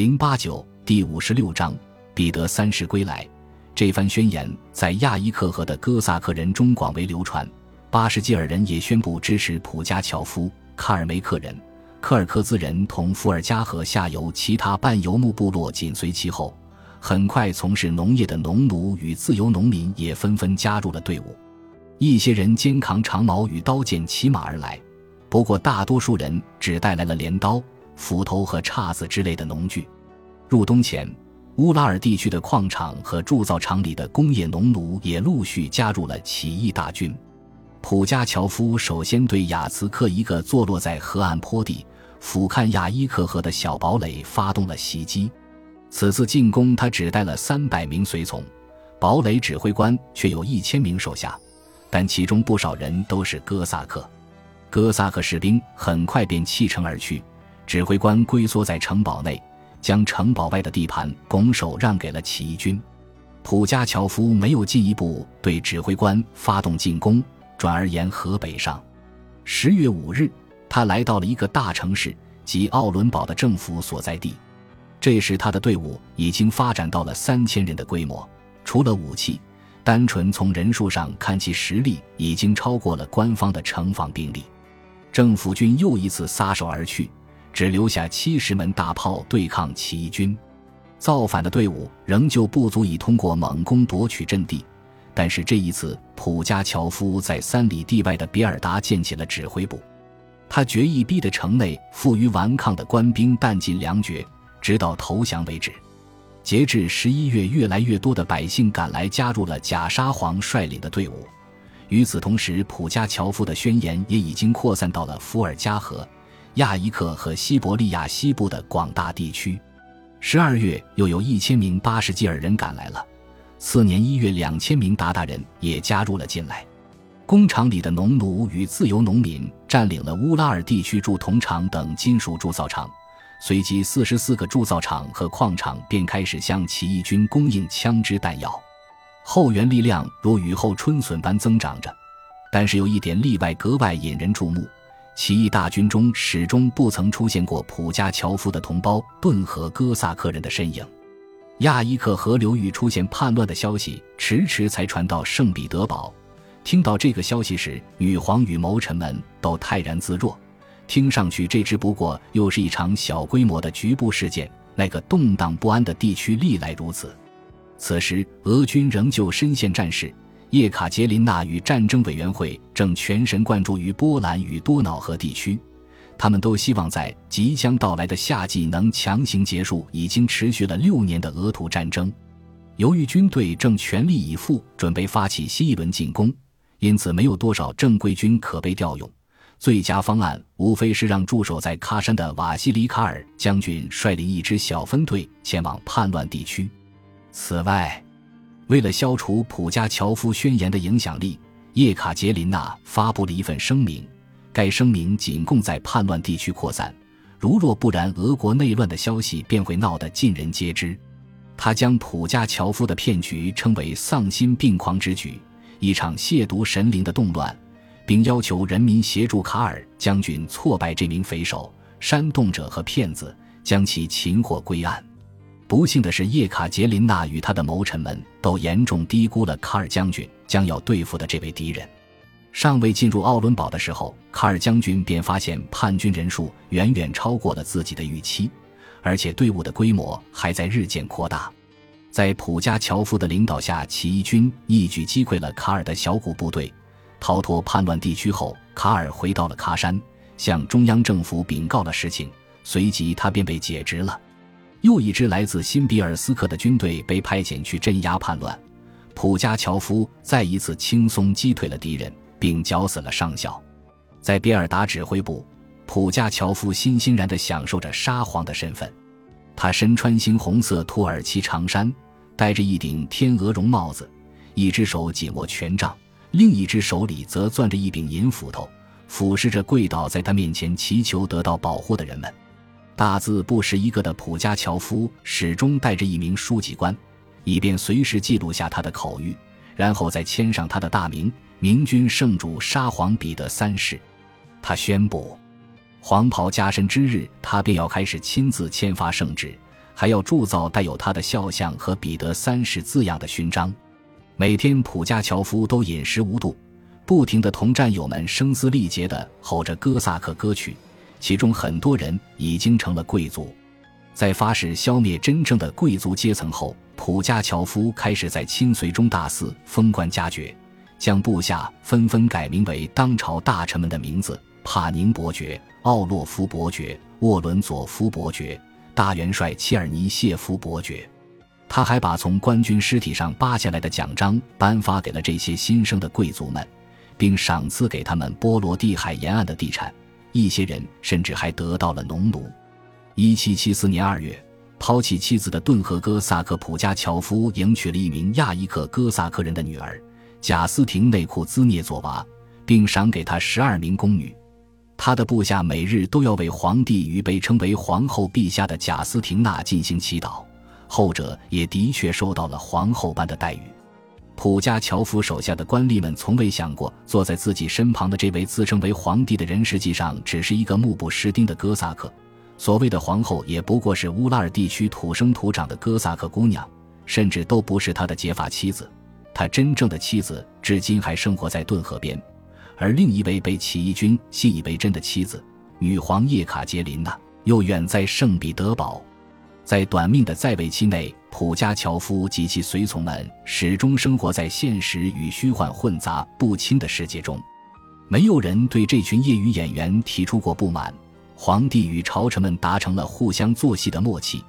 零八九第五十六章，彼得三世归来。这番宣言在亚伊克河的哥萨克人中广为流传。巴什基尔人也宣布支持普加乔夫。卡尔梅克人、科尔克兹人同伏尔加河下游其他半游牧部落紧随其后。很快，从事农业的农奴与自由农民也纷纷加入了队伍。一些人肩扛长矛与刀剑骑马而来，不过大多数人只带来了镰刀。斧头和叉子之类的农具。入冬前，乌拉尔地区的矿场和铸造厂里的工业农奴也陆续加入了起义大军。普加乔夫首先对雅茨克一个坐落在河岸坡地、俯瞰亚伊克河的小堡垒发动了袭击。此次进攻，他只带了三百名随从，堡垒指挥官却有一千名手下，但其中不少人都是哥萨克。哥萨克士兵很快便弃城而去。指挥官龟缩在城堡内，将城堡外的地盘拱手让给了起义军。普加乔夫没有进一步对指挥官发动进攻，转而沿河北上。十月五日，他来到了一个大城市，即奥伦堡的政府所在地。这时，他的队伍已经发展到了三千人的规模。除了武器，单纯从人数上看，其实力已经超过了官方的城防兵力。政府军又一次撒手而去。只留下七十门大炮对抗起义军，造反的队伍仍旧不足以通过猛攻夺取阵地。但是这一次，普加乔夫在三里地外的比尔达建起了指挥部。他决意逼得城内负隅顽抗的官兵弹尽粮绝，直到投降为止。截至十一月，越来越多的百姓赶来，加入了假沙皇率领的队伍。与此同时，普加乔夫的宣言也已经扩散到了伏尔加河。亚伊克和西伯利亚西部的广大地区，十二月又有一千名巴什基尔人赶来了。次年一月，两千名鞑靼人也加入了进来。工厂里的农奴与自由农民占领了乌拉尔地区铸铜厂等金属铸造厂，随即四十四个铸造厂和矿场便开始向起义军供应枪支弹药。后援力量如雨后春笋般增长着，但是有一点例外格外引人注目。起义大军中始终不曾出现过普加乔夫的同胞顿河哥萨克人的身影。亚伊克河流域出现叛乱的消息，迟迟才传到圣彼得堡。听到这个消息时，女皇与谋臣们都泰然自若。听上去，这只不过又是一场小规模的局部事件。那个动荡不安的地区历来如此。此时，俄军仍旧深陷战事。叶卡捷琳娜与战争委员会正全神贯注于波兰与多瑙河地区，他们都希望在即将到来的夏季能强行结束已经持续了六年的俄土战争。由于军队正全力以赴准备发起新一轮进攻，因此没有多少正规军可被调用。最佳方案无非是让驻守在喀山的瓦西里卡尔将军率领一支小分队前往叛乱地区。此外，为了消除普加乔夫宣言的影响力，叶卡捷琳娜发布了一份声明。该声明仅供在叛乱地区扩散，如若不然，俄国内乱的消息便会闹得尽人皆知。他将普加乔夫的骗局称为丧心病狂之举，一场亵渎神灵的动乱，并要求人民协助卡尔将军挫败这名匪首、煽动者和骗子，将其擒获归案。不幸的是，叶卡捷琳娜与他的谋臣们都严重低估了卡尔将军将要对付的这位敌人。尚未进入奥伦堡的时候，卡尔将军便发现叛军人数远远超过了自己的预期，而且队伍的规模还在日渐扩大。在普加乔夫的领导下，起义军一举击溃了卡尔的小股部队。逃脱叛乱地区后，卡尔回到了喀山，向中央政府禀告了实情，随即他便被解职了。又一支来自新比尔斯克的军队被派遣去镇压叛乱，普加乔夫再一次轻松击退了敌人，并绞死了上校。在比尔达指挥部，普加乔夫欣欣然地享受着沙皇的身份。他身穿猩红色土耳其长衫，戴着一顶天鹅绒帽子，一只手紧握权杖，另一只手里则攥着一柄银斧头，俯视着跪倒在他面前祈求得到保护的人们。大字不识一个的普加乔夫始终带着一名书记官，以便随时记录下他的口谕，然后再签上他的大名“明君圣主沙皇彼得三世”。他宣布，黄袍加身之日，他便要开始亲自签发圣旨，还要铸造带有他的肖像和彼得三世字样的勋章。每天，普加乔夫都饮食无度，不停地同战友们声嘶力竭地吼着哥萨克歌曲，其中很多人已经成了贵族。在发誓消灭真正的贵族阶层后，普加乔夫开始在亲随中大肆封官加爵，将部下纷纷改名为当朝大臣们的名字：帕宁伯爵、奥洛夫伯爵、沃伦佐夫伯爵。大元帅切尔尼谢夫伯爵，他还把从官军尸体上扒下来的奖章颁发给了这些新生的贵族们，并赏赐给他们波罗的海沿岸的地产。一些人甚至还得到了农奴。一七七四年二月，抛弃妻子的顿河哥萨克普加乔夫迎娶了一名亚伊克哥萨克人的女儿贾斯廷内库兹涅佐娃，并赏给他十二名宫女。他的部下每日都要为皇帝与被称为皇后陛下的贾斯廷娜进行祈祷，后者也的确受到了皇后般的待遇。普加乔夫手下的官吏们从未想过，坐在自己身旁的这位自称为皇帝的人，实际上只是一个目不识丁的哥萨克。所谓的皇后，也不过是乌拉尔地区土生土长的哥萨克姑娘，甚至都不是他的结发妻子。他真正的妻子至今还生活在顿河边。而另一位被起义军信以为真的妻子，女皇叶卡捷琳娜，又远在圣彼得堡。在短命的在位期内，普加乔夫及其随从们始终生活在现实与虚幻混杂不清的世界中。没有人对这群业余演员提出过不满。皇帝与朝臣们达成了互相作戏的默契，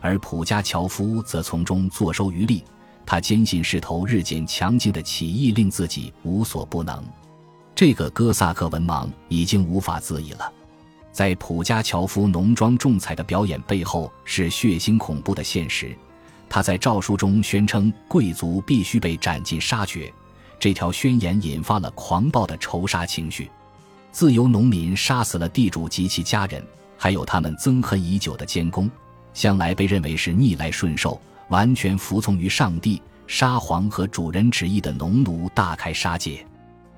而普加乔夫则从中坐收渔利。他坚信势头日渐强劲的起义令自己无所不能。这个哥萨克文盲已经无法自已了。在普加乔夫浓妆重彩的表演背后，是血腥恐怖的现实。他在诏书中宣称，贵族必须被斩尽杀绝。这条宣言引发了狂暴的仇杀情绪。自由农民杀死了地主及其家人，还有他们憎恨已久的监工，向来被认为是逆来顺受、完全服从于上帝、沙皇和主人旨意的农奴大开杀戒。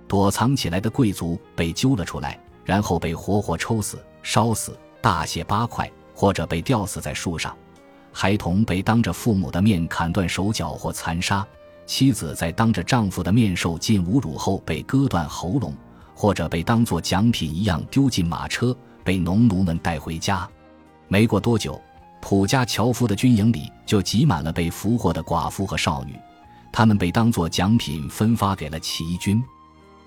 躲藏起来的贵族被揪了出来，然后被活活抽死、烧死、大卸八块，或者被吊死在树上；孩童被当着父母的面砍断手脚或残杀；妻子在当着丈夫的面受尽侮辱后被割断喉咙，或者被当作奖品一样丢进马车，被农奴们带回家。没过多久，普加乔夫的军营里就挤满了被俘获的寡妇和少女，他们被当作奖品分发给了起义军。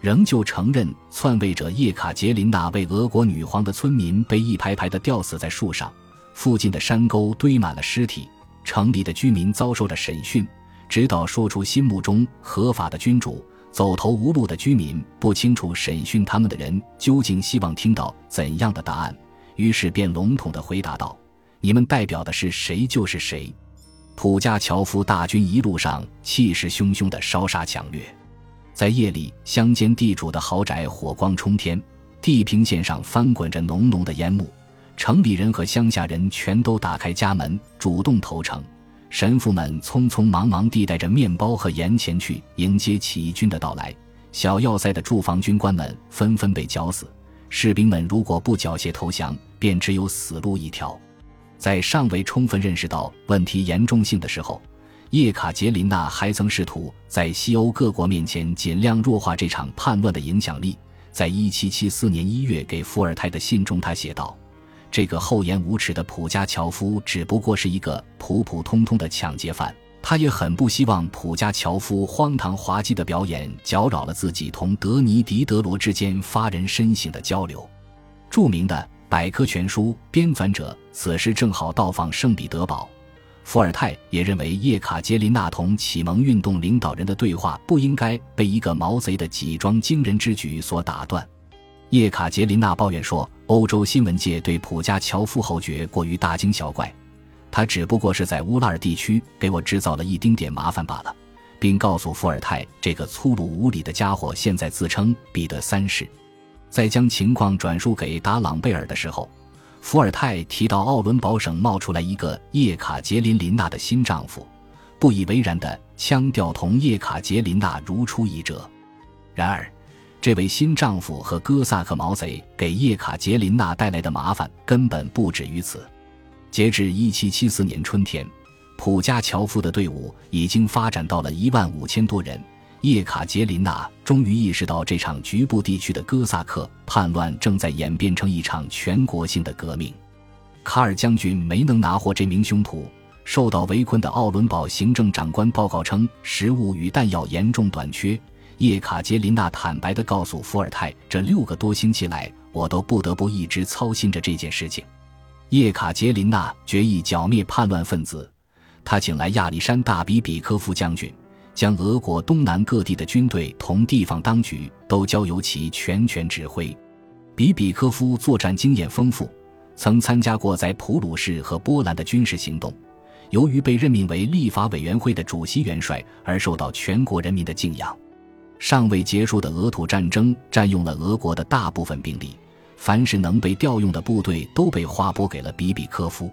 仍旧承认篡位者叶卡捷琳娜为俄国女皇的村民被一排排地吊死在树上，附近的山沟堆满了尸体，城里的居民遭受着审讯，直到说出心目中合法的君主。走投无路的居民不清楚审讯他们的人究竟希望听到怎样的答案，于是便笼统地回答道：“你们代表的是谁就是谁。”普加乔夫大军一路上气势汹汹地烧杀抢掠。在夜里，乡间地主的豪宅火光冲天，地平线上翻滚着浓浓的烟幕。城里人和乡下人全都打开家门，主动投诚。神父们匆匆忙忙地带着面包和盐前去迎接起义军的到来。小要塞的驻防军官们纷纷被绞死。士兵们如果不缴械投降，便只有死路一条。在尚未充分认识到问题严重性的时候。叶卡捷琳娜还曾试图在西欧各国面前尽量弱化这场叛乱的影响力。在1774年1月给伏尔泰的信中，他写道：“这个厚颜无耻的普加乔夫只不过是一个普普通通的抢劫犯。”他也很不希望普加乔夫荒唐滑稽的表演搅扰了自己同德尼迪德罗之间发人深省的交流。著名的百科全书编纂者此时正好到访圣彼得堡。伏尔泰也认为，叶卡捷琳娜同启蒙运动领导人的对话不应该被一个毛贼的几桩惊人之举所打断。叶卡捷琳娜抱怨说：“欧洲新闻界对普加乔夫侯爵过于大惊小怪，他只不过是在乌拉尔地区给我制造了一丁点麻烦罢了。”并告诉伏尔泰，这个粗鲁无礼的家伙现在自称彼得三世。在将情况转述给达朗贝尔的时候。伏尔泰提到奥伦堡省冒出来一个叶卡捷琳琳娜的新丈夫，不以为然的腔调同叶卡捷琳娜如出一辙。然而，这位新丈夫和哥萨克毛贼给叶卡捷琳娜带来的麻烦根本不止于此。截至1774年春天，普加乔夫的队伍已经发展到了一万五千多人。叶卡捷琳娜终于意识到，这场局部地区的哥萨克叛乱正在演变成一场全国性的革命。卡尔将军没能拿获这名凶徒，受到围困的奥伦堡行政长官报告称，食物与弹药严重短缺。叶卡捷琳娜坦白地告诉伏尔泰：“这六个多星期来，我都不得不一直操心着这件事情。”叶卡捷琳娜决意剿灭叛乱分子，他请来亚历山大·比比科夫将军。将俄国东南各地的军队同地方当局都交由其全权指挥。比比科夫作战经验丰富，曾参加过在普鲁士和波兰的军事行动。由于被任命为立法委员会的主席元帅，而受到全国人民的敬仰。尚未结束的俄土战争占用了俄国的大部分兵力，凡是能被调用的部队都被划拨给了比比科夫。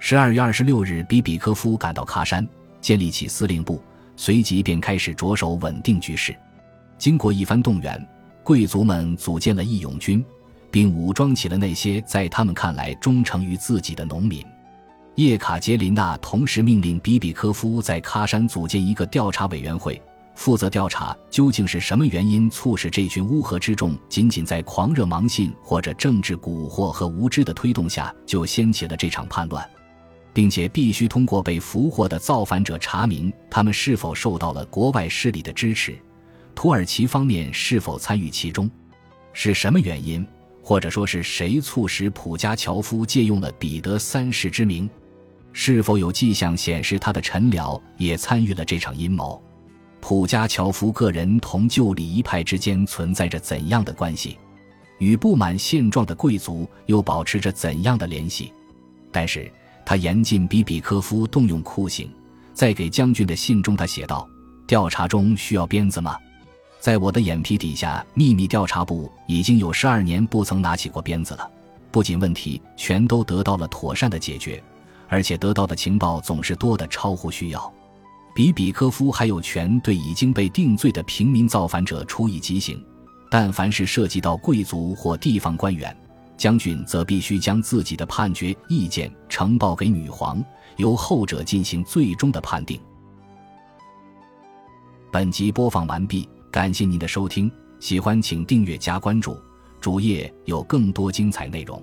十二月二十六日，比比科夫赶到喀山，建立起司令部。随即便开始着手稳定局势。经过一番动员，贵族们组建了义勇军，并武装起了那些在他们看来忠诚于自己的农民。叶卡捷琳娜同时命令比比科夫在喀山组建一个调查委员会，负责调查究竟是什么原因促使这群乌合之众仅仅在狂热盲信或者政治蛊惑和无知的推动下就掀起了这场叛乱。并且必须通过被俘获的造反者查明他们是否受到了国外势力的支持，土耳其方面是否参与其中，是什么原因，或者说是谁促使普加乔夫借用了彼得三世之名，是否有迹象显示他的臣僚也参与了这场阴谋？普加乔夫个人同旧礼仪派之间存在着怎样的关系？与不满现状的贵族又保持着怎样的联系？但是。他严禁比比科夫动用酷刑，在给将军的信中，他写道：“调查中需要鞭子吗？在我的眼皮底下，秘密调查部已经有十二年不曾拿起过鞭子了。不仅问题全都得到了妥善的解决，而且得到的情报总是多的超乎需要。比比科夫还有权对已经被定罪的平民造反者处以极刑，但凡是涉及到贵族或地方官员。”将军则必须将自己的判决意见呈报给女皇，由后者进行最终的判定。本集播放完毕，感谢您的收听，喜欢请订阅加关注，主页有更多精彩内容。